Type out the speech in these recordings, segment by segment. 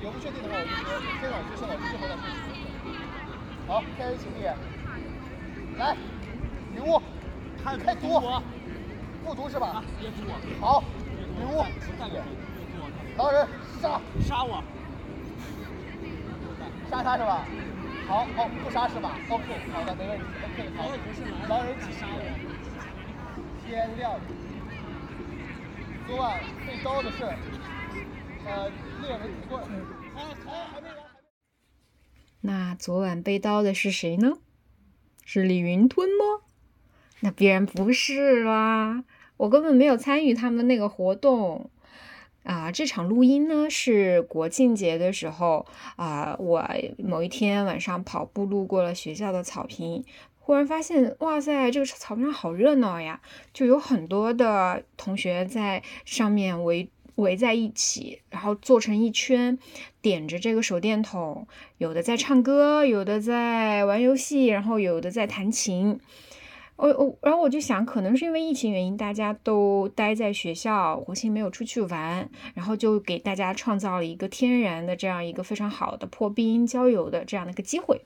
有不确定的话，我就说先老师，先老师，最后再复习。好，开始起立。来，女巫，看开读，我，复读是吧？别读我，好，女巫，狼人杀，杀我，杀他是吧？好，好，不杀是吧？OK，好的，没问题。OK，好，狼人只杀我。天亮。昨晚被刀的是，呃，那昨晚被刀的是谁呢？是李云吞吗？那必然不是啦，我根本没有参与他们那个活动。啊，这场录音呢是国庆节的时候啊，我某一天晚上跑步路过了学校的草坪，忽然发现，哇塞，这个草坪上好热闹呀！就有很多的同学在上面围围在一起，然后做成一圈，点着这个手电筒，有的在唱歌，有的在玩游戏，然后有的在弹琴。我我，然后我就想，可能是因为疫情原因，大家都待在学校，国庆没有出去玩，然后就给大家创造了一个天然的这样一个非常好的破冰交友的这样的一个机会。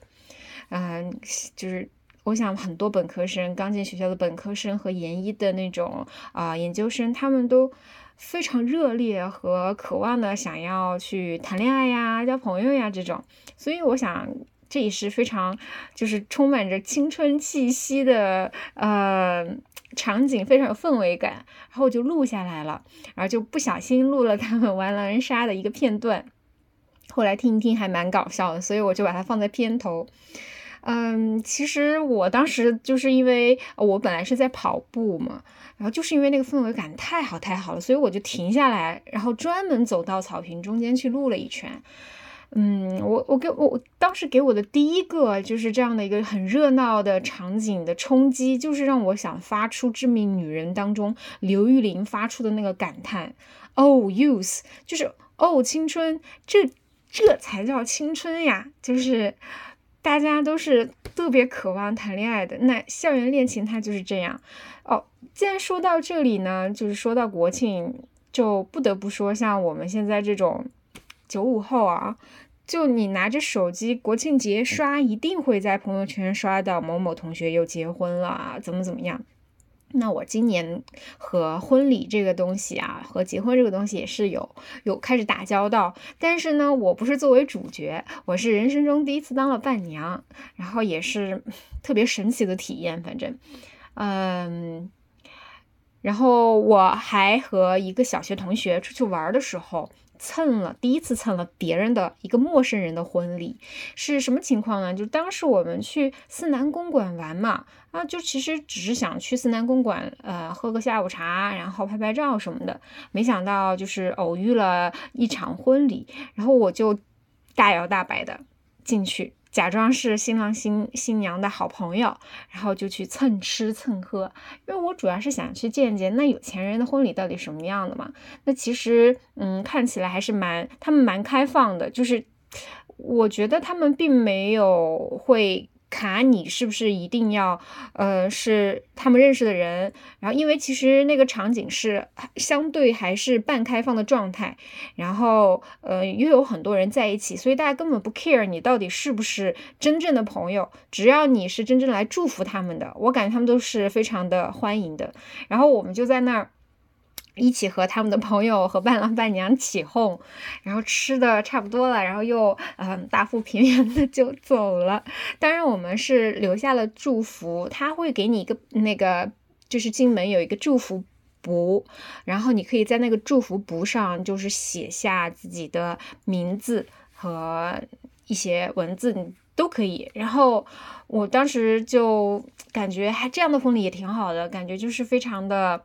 嗯，就是我想很多本科生刚进学校的本科生和研一的那种啊、研究生，他们都非常热烈和渴望的想要去谈恋爱呀、交朋友呀这种，所以我想。这也是非常，就是充满着青春气息的呃场景，非常有氛围感。然后我就录下来了，然后就不小心录了他们玩狼人杀的一个片段。后来听一听还蛮搞笑的，所以我就把它放在片头。嗯，其实我当时就是因为我本来是在跑步嘛，然后就是因为那个氛围感太好太好了，所以我就停下来，然后专门走到草坪中间去录了一圈。嗯，我我给我当时给我的第一个就是这样的一个很热闹的场景的冲击，就是让我想发出《致命女人》当中刘玉玲发出的那个感叹：“Oh youth”，就是“哦青春”，这这才叫青春呀！就是大家都是特别渴望谈恋爱的，那校园恋情它就是这样。哦，既然说到这里呢，就是说到国庆，就不得不说像我们现在这种九五后啊。就你拿着手机，国庆节刷，一定会在朋友圈刷到某某同学又结婚了，怎么怎么样。那我今年和婚礼这个东西啊，和结婚这个东西也是有有开始打交道，但是呢，我不是作为主角，我是人生中第一次当了伴娘，然后也是 特别神奇的体验，反正，嗯，然后我还和一个小学同学出去玩的时候。蹭了第一次蹭了别人的一个陌生人的婚礼，是什么情况呢？就当时我们去思南公馆玩嘛，啊，就其实只是想去思南公馆，呃，喝个下午茶，然后拍拍照什么的。没想到就是偶遇了一场婚礼，然后我就大摇大摆的进去。假装是新郎新新娘的好朋友，然后就去蹭吃蹭喝，因为我主要是想去见见那有钱人的婚礼到底什么样的嘛。那其实，嗯，看起来还是蛮他们蛮开放的，就是我觉得他们并没有会。卡你是不是一定要，呃，是他们认识的人？然后因为其实那个场景是相对还是半开放的状态，然后呃又有很多人在一起，所以大家根本不 care 你到底是不是真正的朋友，只要你是真正来祝福他们的，我感觉他们都是非常的欢迎的。然后我们就在那儿。一起和他们的朋友和伴郎伴娘起哄，然后吃的差不多了，然后又嗯大腹便便的就走了。当然我们是留下了祝福，他会给你一个那个就是进门有一个祝福簿，然后你可以在那个祝福簿上就是写下自己的名字和一些文字，你都可以。然后我当时就感觉还这样的婚礼也挺好的，感觉就是非常的。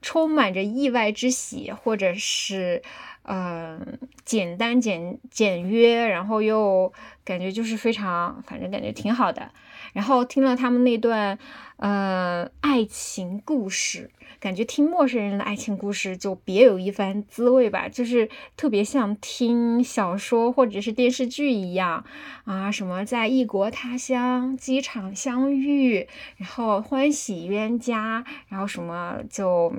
充满着意外之喜，或者是，嗯，简单简简约，然后又感觉就是非常，反正感觉挺好的。然后听了他们那段，呃，爱情故事，感觉听陌生人的爱情故事就别有一番滋味吧，就是特别像听小说或者是电视剧一样啊，什么在异国他乡机场相遇，然后欢喜冤家，然后什么就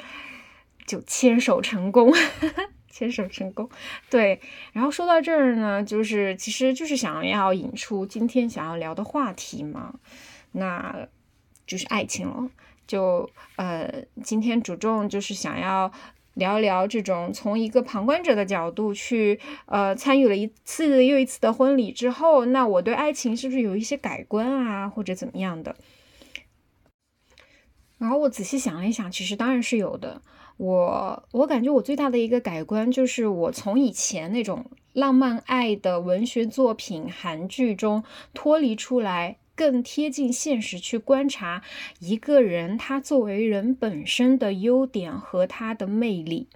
就牵手成功，牵手成功。对，然后说到这儿呢，就是其实就是想要引出今天想要聊的话题嘛，那就是爱情了。就呃，今天主重就是想要聊聊这种从一个旁观者的角度去呃参与了一次又一次的婚礼之后，那我对爱情是不是有一些改观啊，或者怎么样的？然后我仔细想了一想，其实当然是有的。我我感觉我最大的一个改观就是我从以前那种浪漫爱的文学作品、韩剧中脱离出来。更贴近现实去观察一个人，他作为人本身的优点和他的魅力。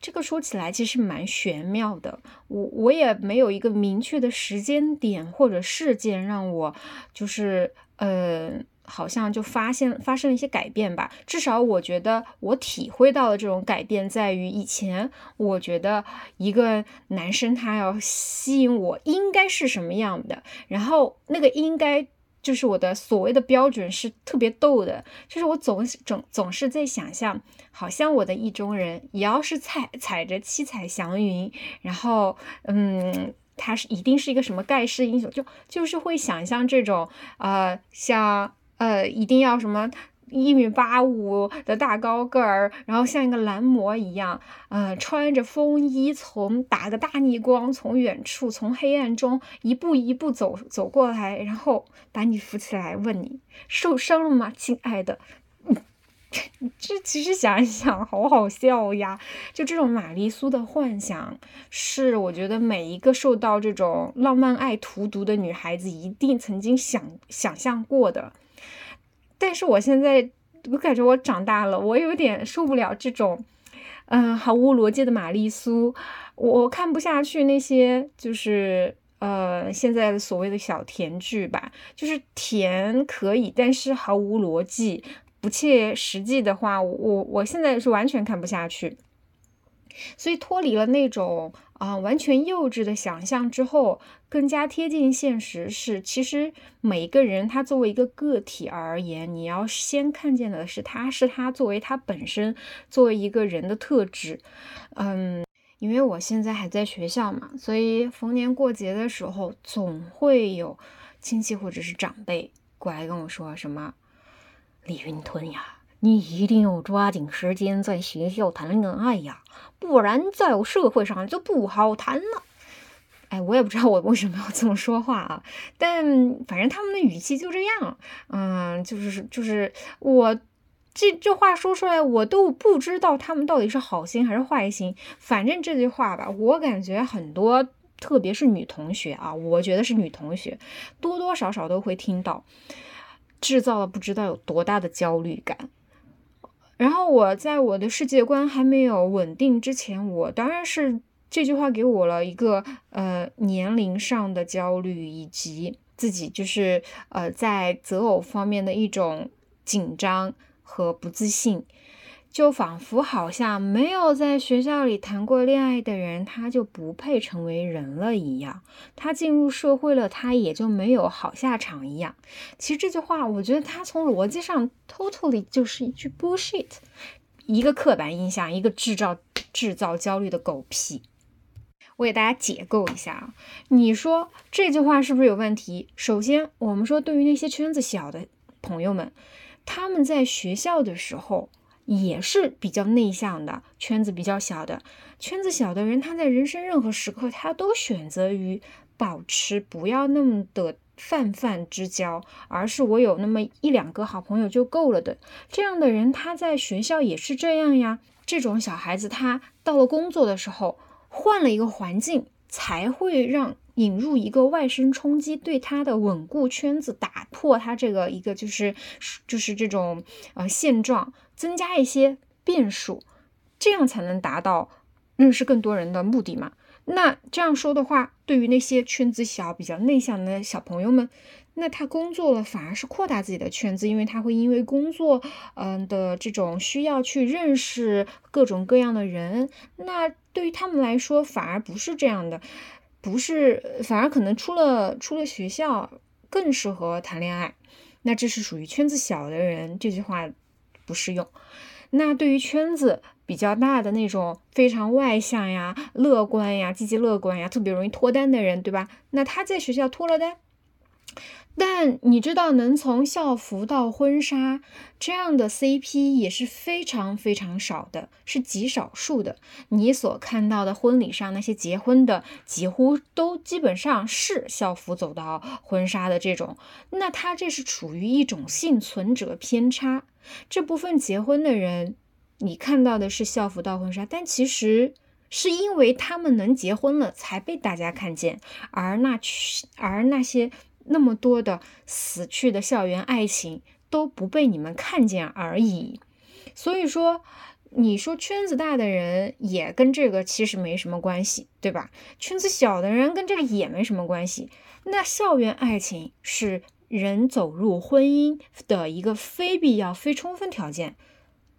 这个说起来其实蛮玄妙的。我我也没有一个明确的时间点或者事件让我就是呃，好像就发现发生了一些改变吧。至少我觉得我体会到的这种改变在于，以前我觉得一个男生他要吸引我应该是什么样的，然后那个应该。就是我的所谓的标准是特别逗的，就是我总总总是在想象，好像我的意中人也要是踩踩着七彩祥云，然后嗯，他是一定是一个什么盖世英雄，就就是会想象这种呃，像呃，一定要什么。一米八五的大高个儿，然后像一个蓝魔一样，呃，穿着风衣，从打个大逆光，从远处，从黑暗中一步一步走走过来，然后把你扶起来，问你受伤了吗，亲爱的？这其实想一想，好好笑呀！就这种玛丽苏的幻想，是我觉得每一个受到这种浪漫爱荼毒的女孩子一定曾经想想象过的。但是我现在，我感觉我长大了，我有点受不了这种，嗯，毫无逻辑的玛丽苏，我看不下去那些，就是呃，现在的所谓的小甜剧吧，就是甜可以，但是毫无逻辑、不切实际的话，我我现在是完全看不下去。所以脱离了那种啊完全幼稚的想象之后，更加贴近现实是，其实每一个人他作为一个个体而言，你要先看见的是他是他作为他本身作为一个人的特质。嗯，因为我现在还在学校嘛，所以逢年过节的时候，总会有亲戚或者是长辈过来跟我说什么李云吞呀。你一定要抓紧时间在学校谈恋爱呀，不然在社会上就不好谈了。哎，我也不知道我为什么要这么说话啊，但反正他们的语气就这样。嗯，就是就是我这这话说出来，我都不知道他们到底是好心还是坏心。反正这句话吧，我感觉很多，特别是女同学啊，我觉得是女同学，多多少少都会听到，制造了不知道有多大的焦虑感。然后我在我的世界观还没有稳定之前，我当然是这句话给我了一个呃年龄上的焦虑，以及自己就是呃在择偶方面的一种紧张和不自信。就仿佛好像没有在学校里谈过恋爱的人，他就不配成为人了一样。他进入社会了，他也就没有好下场一样。其实这句话，我觉得他从逻辑上 totally 就是一句 bullshit，一个刻板印象，一个制造制造焦虑的狗屁。我给大家解构一下啊，你说这句话是不是有问题？首先，我们说对于那些圈子小的朋友们，他们在学校的时候。也是比较内向的圈子比较小的圈子小的人，他在人生任何时刻，他都选择于保持不要那么的泛泛之交，而是我有那么一两个好朋友就够了的。这样的人，他在学校也是这样呀。这种小孩子，他到了工作的时候，换了一个环境，才会让引入一个外生冲击，对他的稳固圈子打破他这个一个就是就是这种呃现状。增加一些变数，这样才能达到认识更多人的目的嘛？那这样说的话，对于那些圈子小、比较内向的小朋友们，那他工作了反而是扩大自己的圈子，因为他会因为工作，嗯的这种需要去认识各种各样的人。那对于他们来说，反而不是这样的，不是，反而可能出了出了学校更适合谈恋爱。那这是属于圈子小的人，这句话。不适用。那对于圈子比较大的那种非常外向呀、乐观呀、积极乐观呀、特别容易脱单的人，对吧？那他在学校脱了单。但你知道，能从校服到婚纱这样的 CP 也是非常非常少的，是极少数的。你所看到的婚礼上那些结婚的，几乎都基本上是校服走到婚纱的这种。那他这是处于一种幸存者偏差。这部分结婚的人，你看到的是校服到婚纱，但其实是因为他们能结婚了，才被大家看见，而那而那些。那么多的死去的校园爱情都不被你们看见而已，所以说，你说圈子大的人也跟这个其实没什么关系，对吧？圈子小的人跟这个也没什么关系。那校园爱情是人走入婚姻的一个非必要、非充分条件，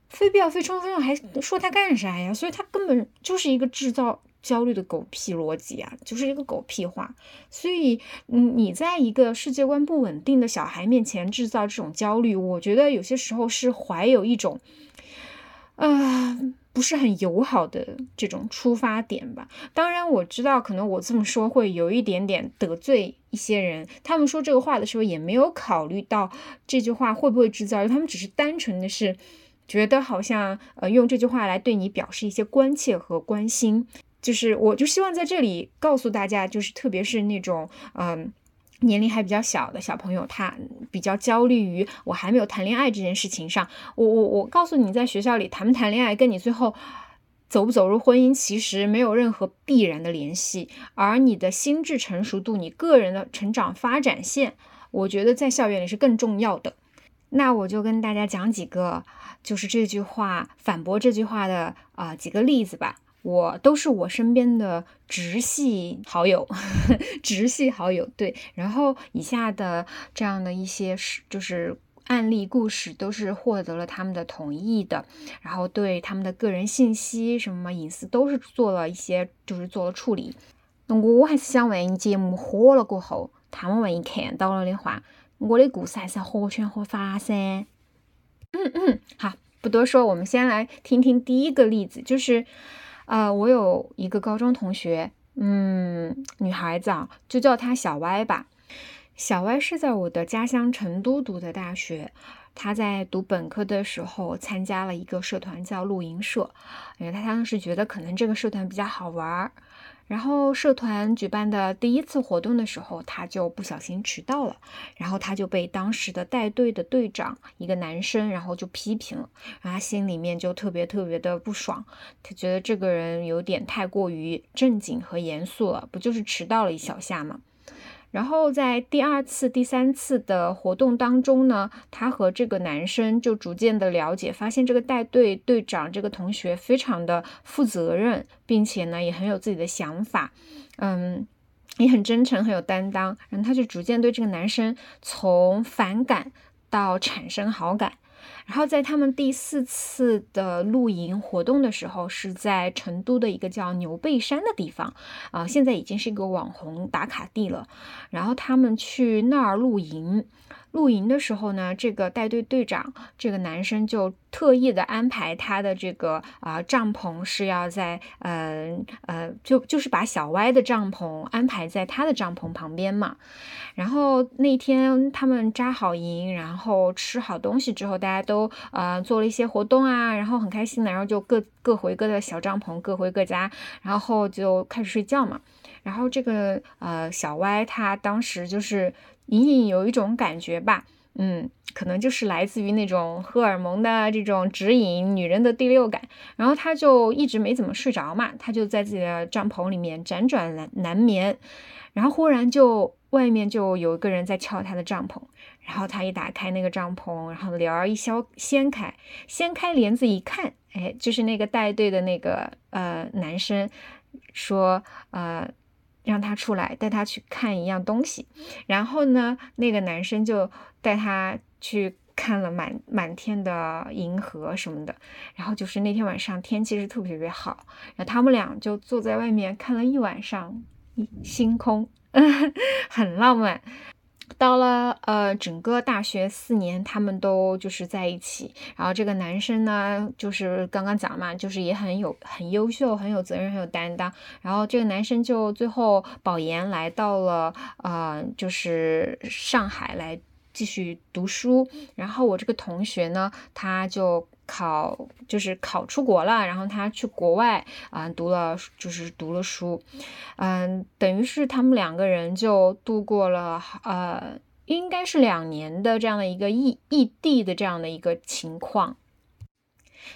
非必要、非充分还说他干啥呀？所以他根本就是一个制造。焦虑的狗屁逻辑啊，就是一个狗屁话。所以，嗯，你在一个世界观不稳定的小孩面前制造这种焦虑，我觉得有些时候是怀有一种，啊，不是很友好的这种出发点吧。当然，我知道可能我这么说会有一点点得罪一些人，他们说这个话的时候也没有考虑到这句话会不会制造，他们只是单纯的是觉得好像呃用这句话来对你表示一些关切和关心。就是，我就希望在这里告诉大家，就是特别是那种，嗯，年龄还比较小的小朋友，他比较焦虑于我还没有谈恋爱这件事情上。我我我告诉你，在学校里谈不谈恋爱，跟你最后走不走入婚姻，其实没有任何必然的联系。而你的心智成熟度，你个人的成长发展线，我觉得在校园里是更重要的。那我就跟大家讲几个，就是这句话反驳这句话的啊几个例子吧。我都是我身边的直系好友，直系好友对。然后以下的这样的一些是就是案例故事，都是获得了他们的同意的。然后对他们的个人信息什么隐私都是做了一些就是做了处理。那我还是想问，节目火了过后，他们万一看到了的话，我的故事还是要合圈合法噻。嗯嗯，好，不多说，我们先来听听第一个例子，就是。啊，我有一个高中同学，嗯，女孩子啊，就叫她小歪吧。小歪是在我的家乡成都读的大学，她在读本科的时候参加了一个社团叫露营社，因为她当时觉得可能这个社团比较好玩儿。然后社团举办的第一次活动的时候，他就不小心迟到了，然后他就被当时的带队的队长一个男生，然后就批评了，然后他心里面就特别特别的不爽，他觉得这个人有点太过于正经和严肃了，不就是迟到了一小下吗？然后在第二次、第三次的活动当中呢，他和这个男生就逐渐的了解，发现这个带队队长这个同学非常的负责任，并且呢也很有自己的想法，嗯，也很真诚，很有担当。然后他就逐渐对这个男生从反感到产生好感。然后在他们第四次的露营活动的时候，是在成都的一个叫牛背山的地方，啊，现在已经是一个网红打卡地了。然后他们去那儿露营。露营的时候呢，这个带队队长这个男生就特意的安排他的这个啊帐篷是要在呃呃就就是把小歪的帐篷安排在他的帐篷旁边嘛。然后那天他们扎好营，然后吃好东西之后，大家都呃做了一些活动啊，然后很开心的，然后就各各回各的小帐篷，各回各家，然后就开始睡觉嘛。然后这个呃小歪他当时就是。隐隐有一种感觉吧，嗯，可能就是来自于那种荷尔蒙的这种指引，女人的第六感。然后他就一直没怎么睡着嘛，他就在自己的帐篷里面辗转难难眠。然后忽然就外面就有一个人在敲他的帐篷，然后他一打开那个帐篷，然后帘儿一掀掀开，掀开帘子一看，哎，就是那个带队的那个呃男生说呃。让他出来，带他去看一样东西，然后呢，那个男生就带他去看了满满天的银河什么的，然后就是那天晚上天气是特别特别好，然后他们俩就坐在外面看了一晚上星空，很浪漫。到了呃，整个大学四年，他们都就是在一起。然后这个男生呢，就是刚刚讲嘛，就是也很有很优秀，很有责任，很有担当。然后这个男生就最后保研来到了呃，就是上海来继续读书。然后我这个同学呢，他就。考就是考出国了，然后他去国外啊读了，就是读了书，嗯，等于是他们两个人就度过了呃，应该是两年的这样的一个异异地的这样的一个情况。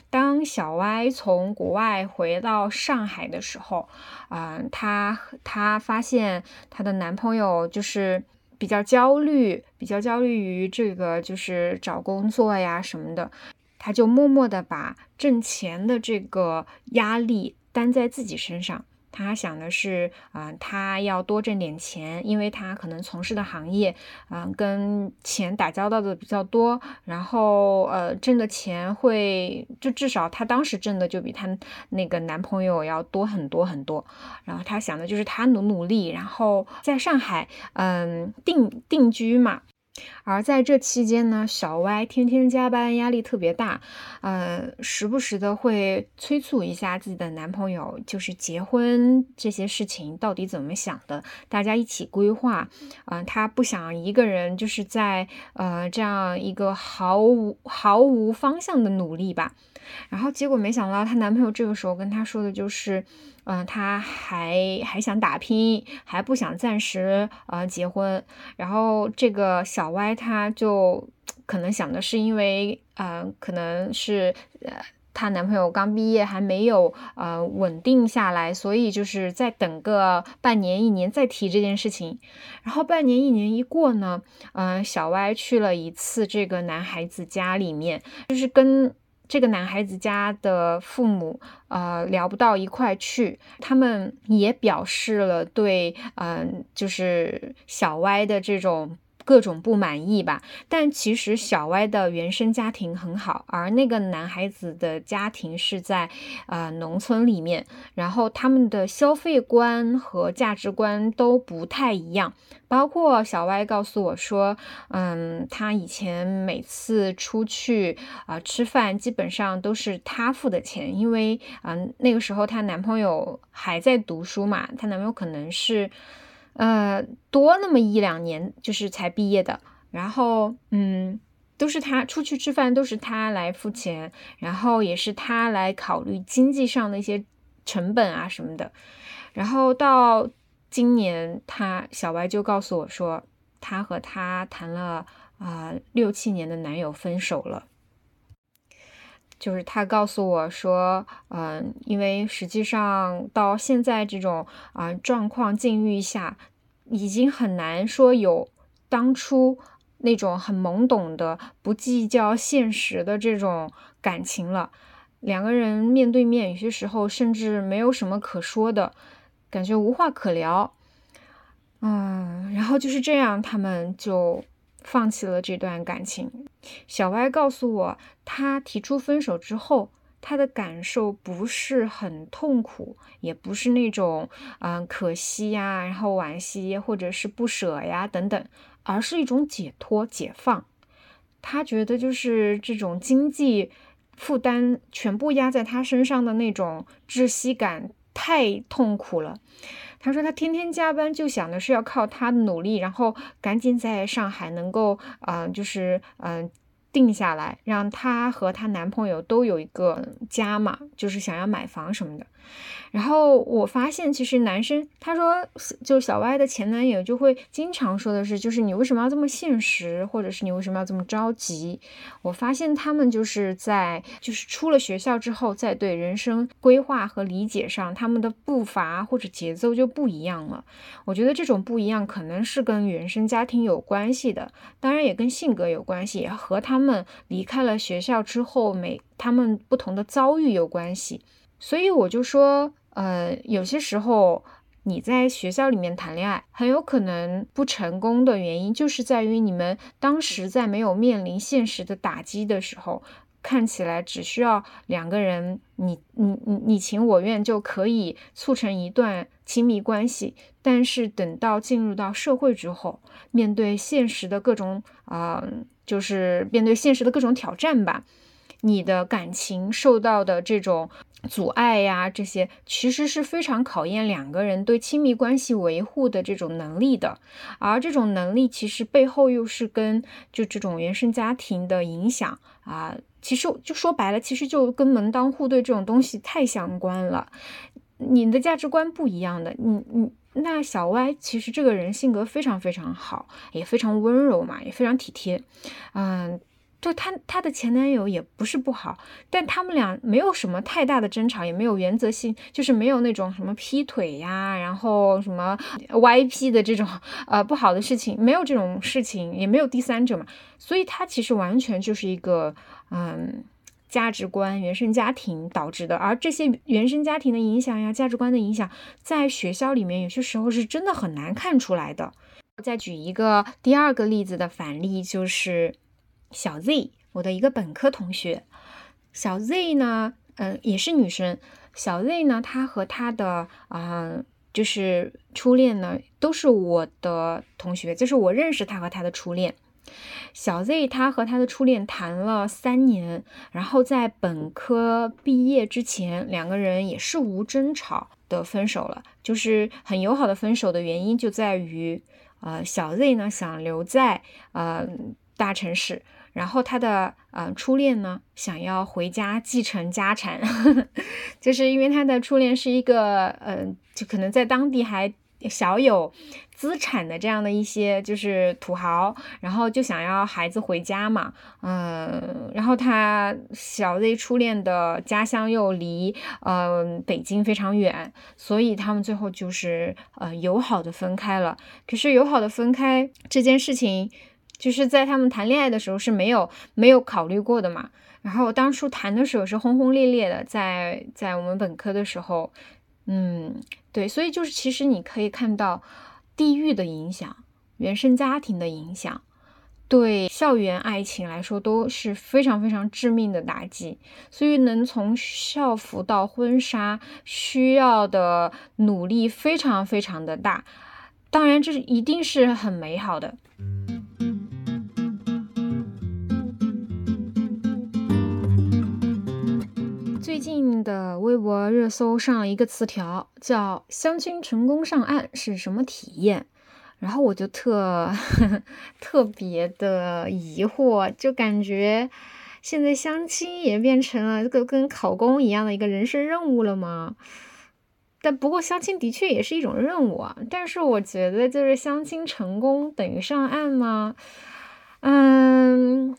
当小歪从国外回到上海的时候，嗯，她她发现她的男朋友就是比较焦虑，比较焦虑于这个就是找工作呀什么的。他就默默地把挣钱的这个压力担在自己身上。他想的是，啊，他要多挣点钱，因为他可能从事的行业，嗯，跟钱打交道的比较多。然后，呃，挣的钱会，就至少他当时挣的就比他那个男朋友要多很多很多。然后他想的就是他努努力，然后在上海，嗯，定定居嘛。而在这期间呢，小歪天天加班，压力特别大，呃，时不时的会催促一下自己的男朋友，就是结婚这些事情到底怎么想的，大家一起规划。嗯，她不想一个人就是在呃这样一个毫无毫无方向的努力吧。然后结果没想到，她男朋友这个时候跟她说的就是。嗯，他还还想打拼，还不想暂时呃结婚。然后这个小歪，他就可能想的是，因为呃，可能是呃，她男朋友刚毕业，还没有呃稳定下来，所以就是再等个半年一年再提这件事情。然后半年一年一过呢，嗯，小歪去了一次这个男孩子家里面，就是跟。这个男孩子家的父母，呃，聊不到一块去，他们也表示了对，嗯，就是小歪的这种。各种不满意吧，但其实小歪的原生家庭很好，而那个男孩子的家庭是在呃农村里面，然后他们的消费观和价值观都不太一样。包括小歪告诉我说，嗯，他以前每次出去啊吃饭，基本上都是他付的钱，因为嗯那个时候她男朋友还在读书嘛，她男朋友可能是。呃，多那么一两年就是才毕业的，然后嗯，都是他出去吃饭，都是他来付钱，然后也是他来考虑经济上的一些成本啊什么的。然后到今年，他小歪就告诉我说，他和他谈了啊六七年的男友分手了。就是他告诉我说，嗯，因为实际上到现在这种啊状况境遇下，已经很难说有当初那种很懵懂的、不计较现实的这种感情了。两个人面对面，有些时候甚至没有什么可说的，感觉无话可聊。嗯，然后就是这样，他们就。放弃了这段感情，小歪告诉我，他提出分手之后，他的感受不是很痛苦，也不是那种嗯可惜呀，然后惋惜或者是不舍呀等等，而是一种解脱、解放。他觉得就是这种经济负担全部压在他身上的那种窒息感太痛苦了。她说她天天加班，就想的是要靠她的努力，然后赶紧在上海能够，嗯，就是嗯。定下来，让她和她男朋友都有一个家嘛，就是想要买房什么的。然后我发现，其实男生他说，就小歪的前男友就会经常说的是，就是你为什么要这么现实，或者是你为什么要这么着急？我发现他们就是在就是出了学校之后，在对人生规划和理解上，他们的步伐或者节奏就不一样了。我觉得这种不一样可能是跟原生家庭有关系的，当然也跟性格有关系，也和他们。离开了学校之后，每他们不同的遭遇有关系，所以我就说，呃，有些时候你在学校里面谈恋爱，很有可能不成功的原因，就是在于你们当时在没有面临现实的打击的时候。看起来只需要两个人你你你你情我愿就可以促成一段亲密关系，但是等到进入到社会之后，面对现实的各种啊，就是面对现实的各种挑战吧，你的感情受到的这种。阻碍呀，这些其实是非常考验两个人对亲密关系维护的这种能力的，而这种能力其实背后又是跟就这种原生家庭的影响啊，其实就说白了，其实就跟门当户对这种东西太相关了。你的价值观不一样的，你你那小歪其实这个人性格非常非常好，也非常温柔嘛，也非常体贴，嗯。就她她的前男友也不是不好，但他们俩没有什么太大的争吵，也没有原则性，就是没有那种什么劈腿呀，然后什么 YP 的这种呃不好的事情，没有这种事情，也没有第三者嘛，所以他其实完全就是一个嗯价值观原生家庭导致的，而这些原生家庭的影响呀，价值观的影响，在学校里面有些时候是真的很难看出来的。再举一个第二个例子的反例就是。小 Z，我的一个本科同学，小 Z 呢，嗯，也是女生。小 Z 呢，她和她的啊，就是初恋呢，都是我的同学，就是我认识她和她的初恋。小 Z 她和她的初恋谈了三年，然后在本科毕业之前，两个人也是无争吵的分手了，就是很友好的分手的原因就在于，呃，小 Z 呢想留在呃大城市。然后他的嗯初恋呢，想要回家继承家产，就是因为他的初恋是一个嗯，就可能在当地还小有资产的这样的一些就是土豪，然后就想要孩子回家嘛，嗯，然后他小 Z 初恋的家乡又离嗯北京非常远，所以他们最后就是呃友好的分开了。可是友好的分开这件事情。就是在他们谈恋爱的时候是没有没有考虑过的嘛，然后当初谈的时候是轰轰烈烈的，在在我们本科的时候，嗯，对，所以就是其实你可以看到地域的影响、原生家庭的影响，对校园爱情来说都是非常非常致命的打击，所以能从校服到婚纱需要的努力非常非常的大，当然这是一定是很美好的。的微博热搜上一个词条，叫“相亲成功上岸是什么体验”，然后我就特 特别的疑惑，就感觉现在相亲也变成了这个跟考公一样的一个人生任务了吗？但不过相亲的确也是一种任务啊，但是我觉得就是相亲成功等于上岸吗？嗯。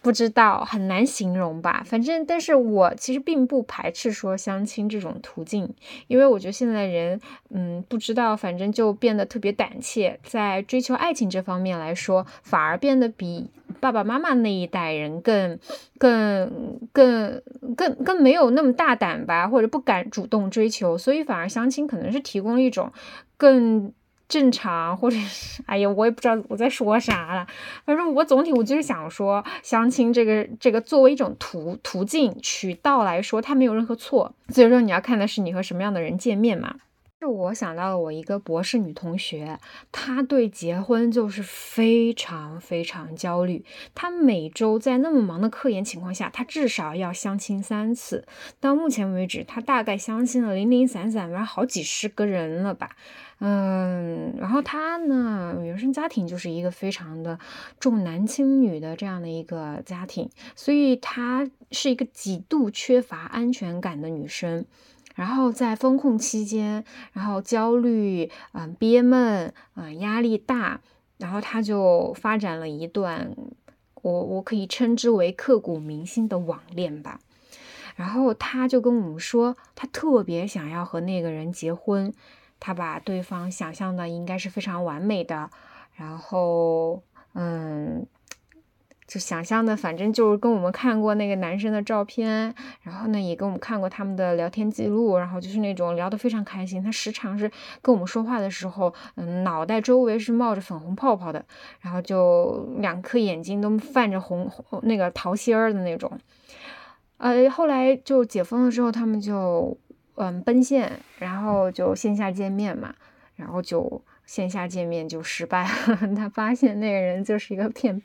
不知道，很难形容吧。反正，但是我其实并不排斥说相亲这种途径，因为我觉得现在人，嗯，不知道，反正就变得特别胆怯，在追求爱情这方面来说，反而变得比爸爸妈妈那一代人更、更、更、更、更没有那么大胆吧，或者不敢主动追求，所以反而相亲可能是提供一种更。正常，或者是，哎呀，我也不知道我在说啥了。反正我总体我就是想说，相亲这个这个作为一种途途径渠道来说，它没有任何错。所以说你要看的是你和什么样的人见面嘛。是我想到了我一个博士女同学，她对结婚就是非常非常焦虑。她每周在那么忙的科研情况下，她至少要相亲三次。到目前为止，她大概相亲了零零散散，反正好几十个人了吧。嗯，然后她呢，原生家庭就是一个非常的重男轻女的这样的一个家庭，所以她是一个极度缺乏安全感的女生。然后在风控期间，然后焦虑，嗯，憋闷，嗯，压力大，然后他就发展了一段，我我可以称之为刻骨铭心的网恋吧。然后他就跟我们说，他特别想要和那个人结婚，他把对方想象的应该是非常完美的，然后，嗯。就想象的，反正就是跟我们看过那个男生的照片，然后呢，也跟我们看过他们的聊天记录，然后就是那种聊得非常开心。他时常是跟我们说话的时候，嗯，脑袋周围是冒着粉红泡泡的，然后就两颗眼睛都泛着红那个桃心儿的那种。呃，后来就解封了之后，他们就嗯奔现，然后就线下见面嘛，然后就。线下见面就失败了，他发现那个人就是一个骗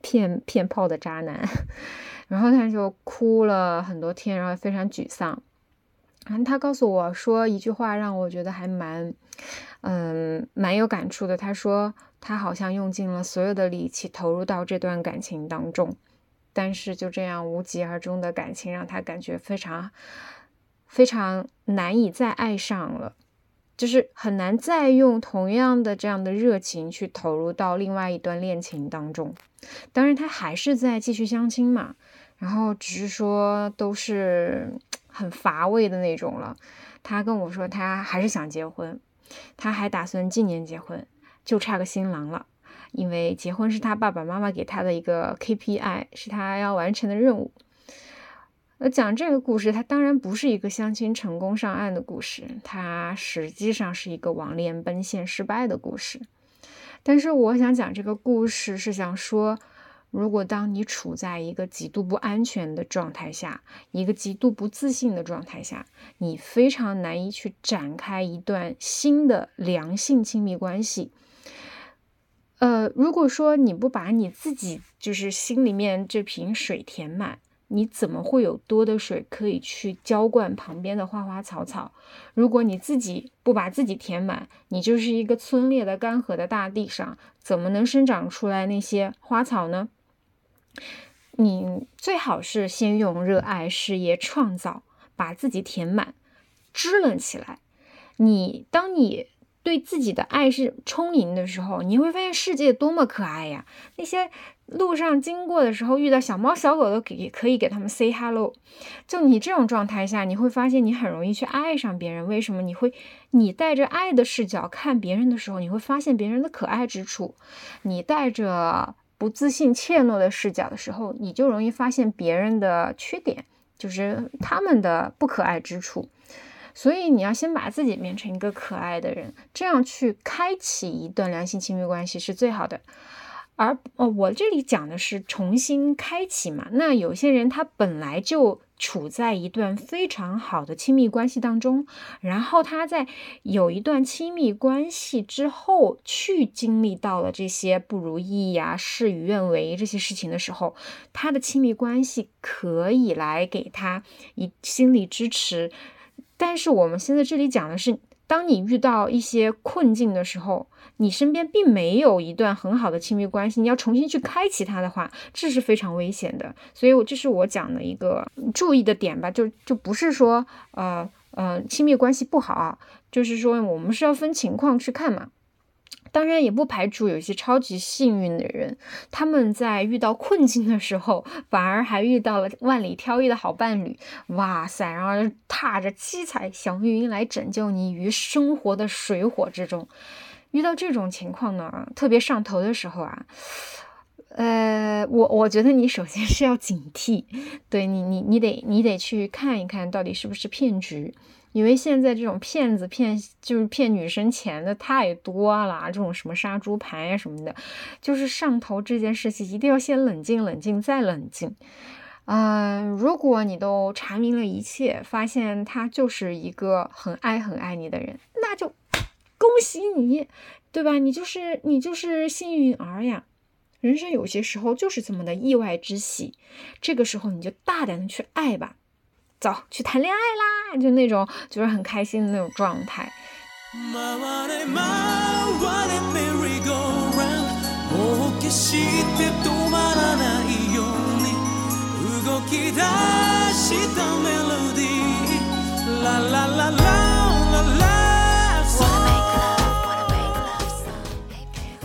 骗骗炮的渣男，然后他就哭了很多天，然后非常沮丧。然后他告诉我说一句话，让我觉得还蛮嗯蛮有感触的。他说他好像用尽了所有的力气投入到这段感情当中，但是就这样无疾而终的感情让他感觉非常非常难以再爱上了。就是很难再用同样的这样的热情去投入到另外一段恋情当中。当然，他还是在继续相亲嘛，然后只是说都是很乏味的那种了。他跟我说，他还是想结婚，他还打算今年结婚，就差个新郎了。因为结婚是他爸爸妈妈给他的一个 KPI，是他要完成的任务。而讲这个故事，它当然不是一个相亲成功上岸的故事，它实际上是一个网恋奔现失败的故事。但是我想讲这个故事，是想说，如果当你处在一个极度不安全的状态下，一个极度不自信的状态下，你非常难以去展开一段新的良性亲密关系。呃，如果说你不把你自己就是心里面这瓶水填满。你怎么会有多的水可以去浇灌旁边的花花草草？如果你自己不把自己填满，你就是一个村裂的干涸的大地上，怎么能生长出来那些花草呢？你最好是先用热爱、事业、创造把自己填满，支棱起来。你当你对自己的爱是充盈的时候，你会发现世界多么可爱呀！那些。路上经过的时候遇到小猫小狗都给可以给他们 say hello，就你这种状态下，你会发现你很容易去爱上别人。为什么？你会你带着爱的视角看别人的时候，你会发现别人的可爱之处；你带着不自信怯懦的视角的时候，你就容易发现别人的缺点，就是他们的不可爱之处。所以你要先把自己变成一个可爱的人，这样去开启一段良性亲密关系是最好的。而哦，我这里讲的是重新开启嘛。那有些人他本来就处在一段非常好的亲密关系当中，然后他在有一段亲密关系之后，去经历到了这些不如意呀、事与愿违这些事情的时候，他的亲密关系可以来给他一心理支持。但是我们现在这里讲的是，当你遇到一些困境的时候。你身边并没有一段很好的亲密关系，你要重新去开启它的话，这是非常危险的。所以，我这是我讲的一个注意的点吧，就就不是说，呃呃，亲密关系不好，就是说我们是要分情况去看嘛。当然，也不排除有一些超级幸运的人，他们在遇到困境的时候，反而还遇到了万里挑一的好伴侣。哇塞，然后踏着七彩祥云来拯救你于生活的水火之中。遇到这种情况呢，特别上头的时候啊，呃，我我觉得你首先是要警惕，对你，你你得你得去看一看到底是不是骗局，因为现在这种骗子骗就是骗女生钱的太多了，这种什么杀猪盘呀什么的，就是上头这件事情一定要先冷静冷静再冷静，嗯，如果你都查明了一切，发现他就是一个很爱很爱你的人，那就。恭喜你，对吧？你就是你就是幸运儿呀！人生有些时候就是这么的意外之喜，这个时候你就大胆的去爱吧，走去谈恋爱啦！就那种就是很开心的那种状态。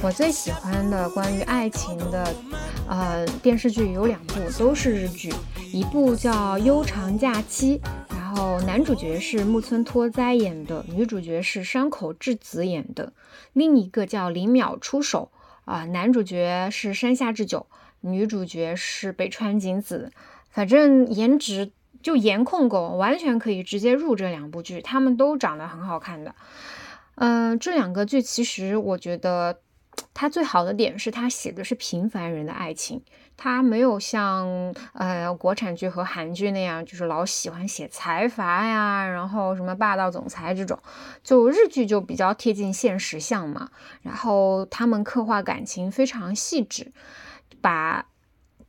我最喜欢的关于爱情的，呃，电视剧有两部，都是日剧，一部叫《悠长假期》，然后男主角是木村拓哉演的，女主角是山口智子演的；另一个叫《零秒出手》，啊，男主角是山下智久，女主角是北川景子，反正颜值就颜控狗，完全可以直接入这两部剧，他们都长得很好看的。嗯，这两个剧其实我觉得它最好的点是它写的是平凡人的爱情。他没有像呃国产剧和韩剧那样，就是老喜欢写财阀呀，然后什么霸道总裁这种，就日剧就比较贴近现实像嘛。然后他们刻画感情非常细致，把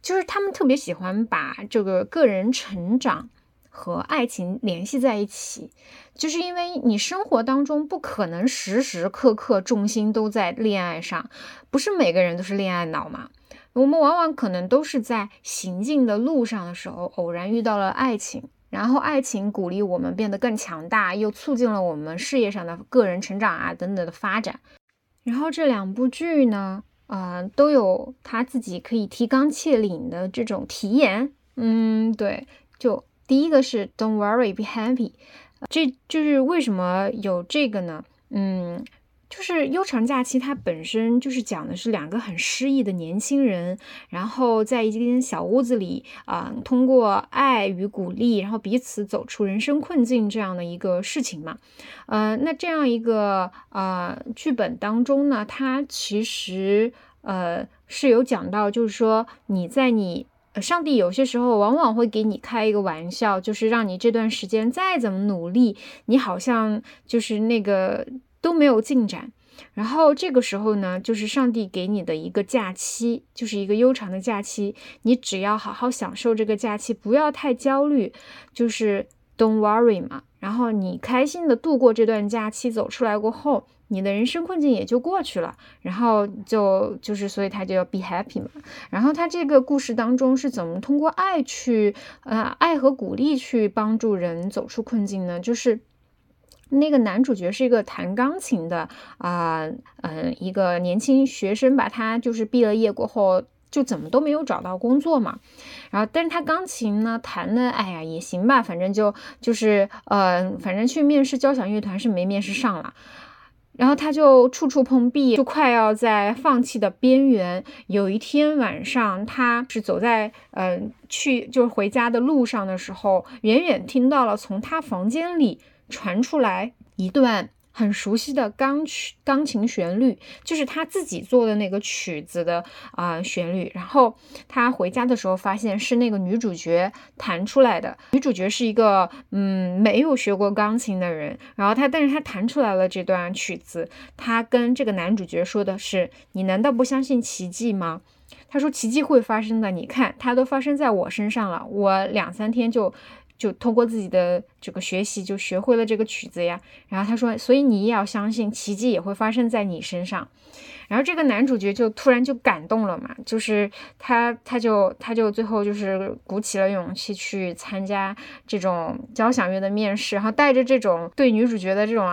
就是他们特别喜欢把这个个人成长和爱情联系在一起，就是因为你生活当中不可能时时刻刻重心都在恋爱上，不是每个人都是恋爱脑嘛。我们往往可能都是在行进的路上的时候，偶然遇到了爱情，然后爱情鼓励我们变得更强大，又促进了我们事业上的个人成长啊等等的发展。然后这两部剧呢，啊，都有他自己可以提纲挈领的这种体验。嗯，对，就第一个是 Don't worry, be happy，这就是为什么有这个呢？嗯。就是悠长假期，它本身就是讲的是两个很失意的年轻人，然后在一间小屋子里啊，通过爱与鼓励，然后彼此走出人生困境这样的一个事情嘛。呃，那这样一个呃剧本当中呢，它其实呃是有讲到，就是说你在你上帝有些时候往往会给你开一个玩笑，就是让你这段时间再怎么努力，你好像就是那个。都没有进展，然后这个时候呢，就是上帝给你的一个假期，就是一个悠长的假期，你只要好好享受这个假期，不要太焦虑，就是 don't worry 嘛。然后你开心的度过这段假期，走出来过后，你的人生困境也就过去了。然后就就是，所以他就要 be happy 嘛。然后他这个故事当中是怎么通过爱去，呃，爱和鼓励去帮助人走出困境呢？就是。那个男主角是一个弹钢琴的啊，嗯，一个年轻学生吧，他就是毕了业过后就怎么都没有找到工作嘛，然后但是他钢琴呢弹的，哎呀也行吧，反正就就是呃，反正去面试交响乐团是没面试上了，然后他就处处碰壁，就快要在放弃的边缘。有一天晚上，他是走在嗯去就是回家的路上的时候，远远听到了从他房间里。传出来一段很熟悉的钢曲钢琴旋律，就是他自己做的那个曲子的啊旋律。然后他回家的时候发现是那个女主角弹出来的。女主角是一个嗯没有学过钢琴的人，然后他但是他弹出来了这段曲子。他跟这个男主角说的是：“你难道不相信奇迹吗？”他说：“奇迹会发生的，你看，它都发生在我身上了。我两三天就。”就通过自己的这个学习，就学会了这个曲子呀。然后他说，所以你也要相信，奇迹也会发生在你身上。然后这个男主角就突然就感动了嘛，就是他他就他就最后就是鼓起了勇气去参加这种交响乐的面试，然后带着这种对女主角的这种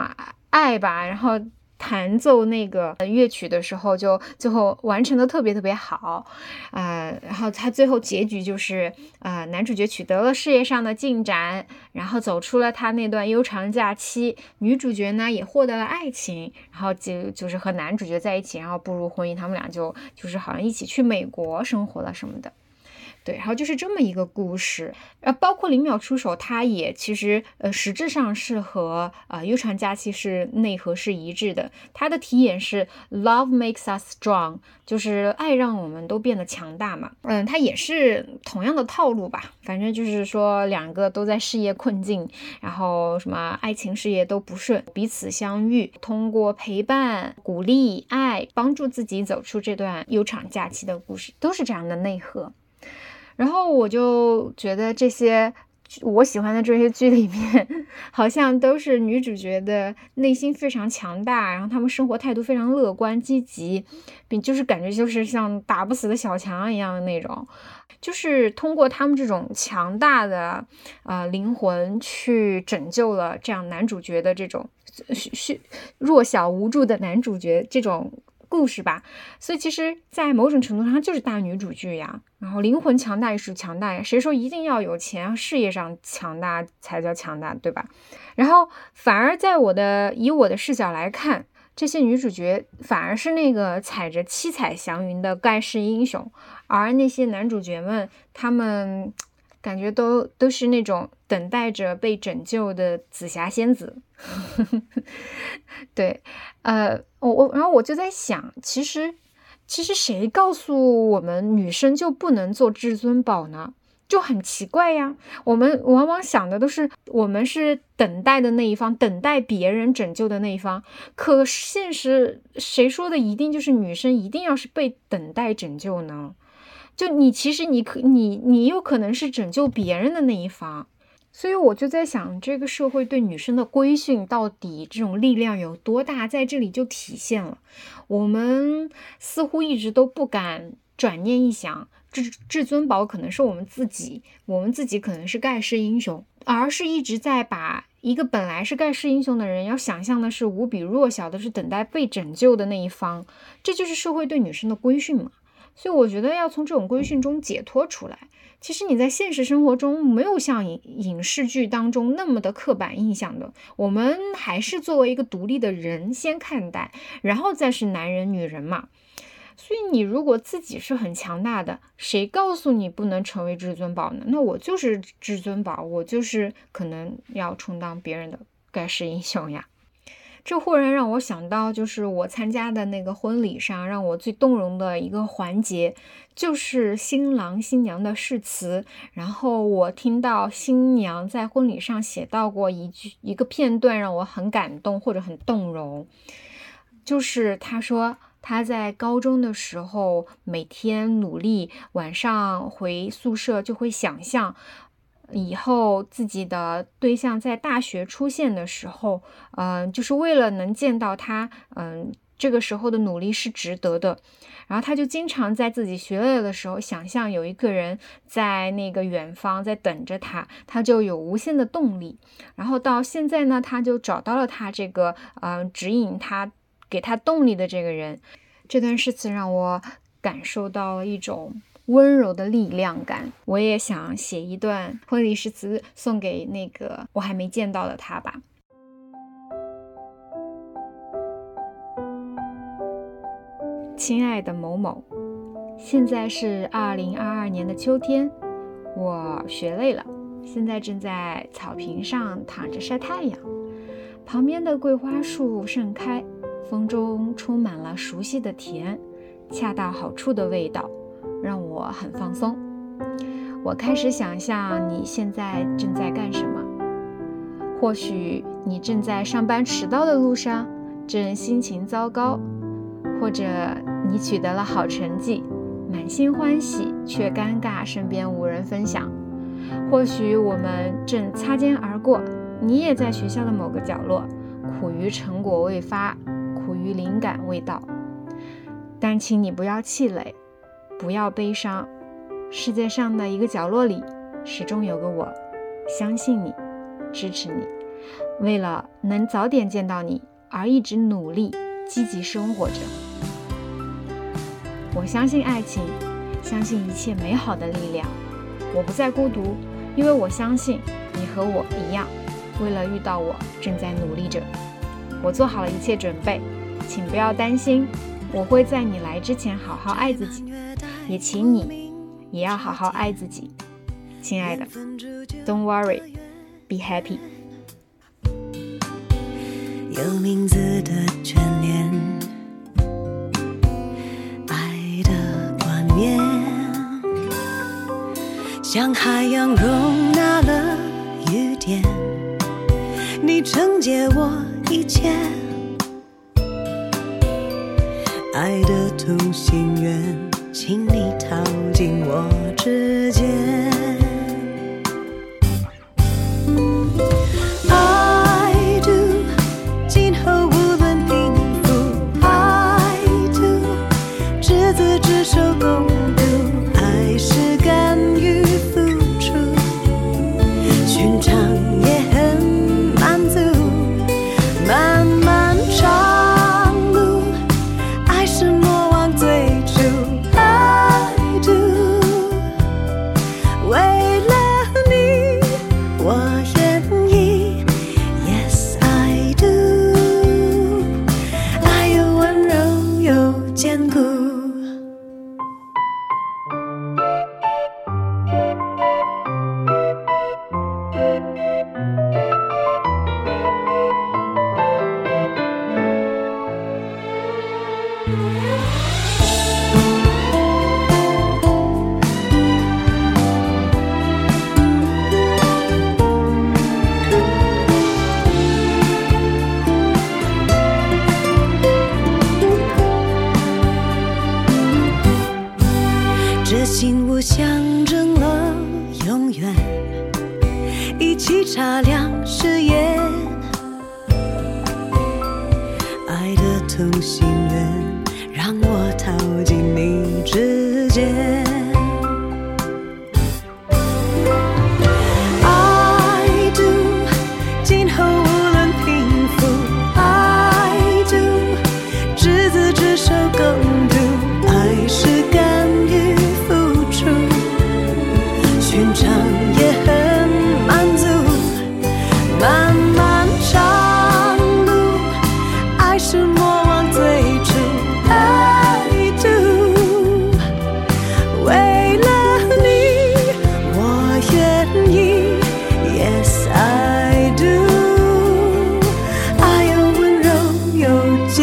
爱吧，然后。弹奏那个乐曲的时候，就最后完成的特别特别好，啊，然后他最后结局就是，啊，男主角取得了事业上的进展，然后走出了他那段悠长假期，女主角呢也获得了爱情，然后就就是和男主角在一起，然后步入婚姻，他们俩就就是好像一起去美国生活了什么的。对，然后就是这么一个故事，呃，包括零秒出手，它也其实呃实质上是和呃悠长假期是内核是一致的。它的题眼是 Love makes us strong，就是爱让我们都变得强大嘛。嗯，它也是同样的套路吧。反正就是说两个都在事业困境，然后什么爱情事业都不顺，彼此相遇，通过陪伴、鼓励、爱，帮助自己走出这段悠长假期的故事，都是这样的内核。然后我就觉得这些我喜欢的这些剧里面，好像都是女主角的内心非常强大，然后她们生活态度非常乐观积极，并就是感觉就是像打不死的小强一样的那种，就是通过他们这种强大的呃灵魂去拯救了这样男主角的这种虚弱小无助的男主角这种。故事吧，所以其实，在某种程度上就是大女主剧呀。然后灵魂强大也是强大呀，谁说一定要有钱，事业上强大才叫强大，对吧？然后反而在我的以我的视角来看，这些女主角反而是那个踩着七彩祥云的盖世英雄，而那些男主角们，他们感觉都都是那种等待着被拯救的紫霞仙子。对，呃，我我然后我就在想，其实其实谁告诉我们女生就不能做至尊宝呢？就很奇怪呀，我们往往想的都是我们是等待的那一方，等待别人拯救的那一方。可现实谁说的一定就是女生一定要是被等待拯救呢？就你其实你可你你有可能是拯救别人的那一方。所以我就在想，这个社会对女生的规训到底这种力量有多大，在这里就体现了。我们似乎一直都不敢转念一想。至至尊宝可能是我们自己，我们自己可能是盖世英雄，而是一直在把一个本来是盖世英雄的人，要想象的是无比弱小的，是等待被拯救的那一方，这就是社会对女生的规训嘛。所以我觉得要从这种规训中解脱出来。其实你在现实生活中没有像影影视剧当中那么的刻板印象的，我们还是作为一个独立的人先看待，然后再是男人女人嘛。所以你如果自己是很强大的，谁告诉你不能成为至尊宝呢？那我就是至尊宝，我就是可能要充当别人的盖世英雄呀。这忽然让我想到，就是我参加的那个婚礼上，让我最动容的一个环节，就是新郎新娘的誓词。然后我听到新娘在婚礼上写到过一句一个片段，让我很感动或者很动容，就是她说。他在高中的时候，每天努力，晚上回宿舍就会想象，以后自己的对象在大学出现的时候，嗯，就是为了能见到他，嗯，这个时候的努力是值得的。然后他就经常在自己学累的时候，想象有一个人在那个远方在等着他，他就有无限的动力。然后到现在呢，他就找到了他这个，嗯，指引他。给他动力的这个人，这段诗词让我感受到了一种温柔的力量感。我也想写一段婚礼诗词送给那个我还没见到的他吧。亲爱的某某，现在是二零二二年的秋天，我学累了，现在正在草坪上躺着晒太阳，旁边的桂花树盛开。风中充满了熟悉的甜，恰到好处的味道，让我很放松。我开始想象你现在正在干什么。或许你正在上班迟到的路上，正心情糟糕；或者你取得了好成绩，满心欢喜却尴尬，身边无人分享。或许我们正擦肩而过，你也在学校的某个角落，苦于成果未发。苦于灵感未到，但请你不要气馁，不要悲伤。世界上的一个角落里，始终有个我，相信你，支持你，为了能早点见到你而一直努力、积极生活着。我相信爱情，相信一切美好的力量。我不再孤独，因为我相信你和我一样，为了遇到我，正在努力着。我做好了一切准备。请不要担心，我会在你来之前好好爱自己，也请你也要好好爱自己，亲爱的，Don't worry, be happy。有名字的眷恋，爱的冠冕，像海洋容纳了雨点，你承接我一切。爱的同心圆，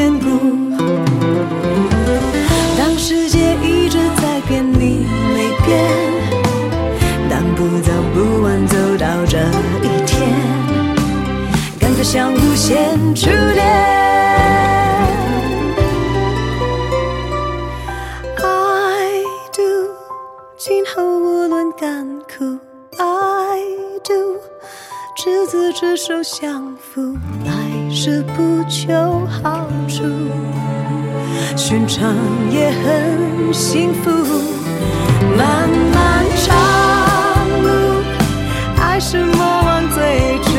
坚固。当世界一直在变，你没变。当不早不晚走到这一天，感觉像无限初恋。I do，今后无论甘苦，I do，执子之手相扶，是不求好处。寻常也很幸福。漫漫长路，爱是莫忘最初。